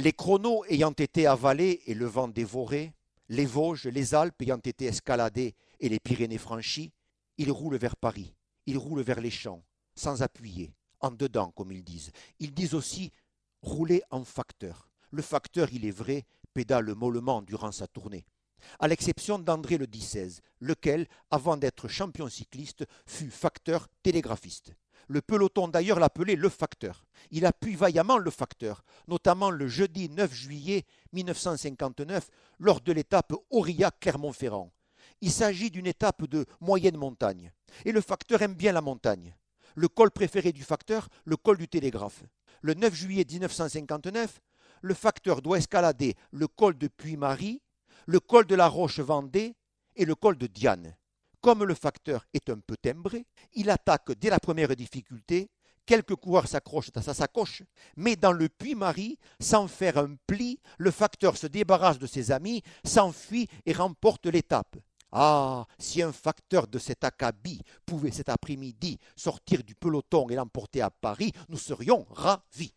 Les chronos ayant été avalés et le vent dévoré, les Vosges, les Alpes ayant été escaladées et les Pyrénées franchies, ils roulent vers Paris, ils roulent vers les champs, sans appuyer, en dedans, comme ils disent. Ils disent aussi rouler en facteur. Le facteur, il est vrai, pédale mollement durant sa tournée. À l'exception d'André le XVI, lequel, avant d'être champion cycliste, fut facteur télégraphiste. Le peloton d'ailleurs l'appelait le facteur. Il appuie vaillamment le facteur, notamment le jeudi 9 juillet 1959 lors de l'étape Aurillac-Clermont-Ferrand. Il s'agit d'une étape de moyenne montagne. Et le facteur aime bien la montagne. Le col préféré du facteur, le col du télégraphe. Le 9 juillet 1959, le facteur doit escalader le col de Puy-Marie, le col de la Roche-Vendée et le col de Diane. Comme le facteur est un peu timbré, il attaque dès la première difficulté. Quelques coureurs s'accrochent à sa sacoche, mais dans le Puy-Marie, sans faire un pli, le facteur se débarrasse de ses amis, s'enfuit et remporte l'étape. Ah, si un facteur de cet acabit pouvait cet après-midi sortir du peloton et l'emporter à Paris, nous serions ravis.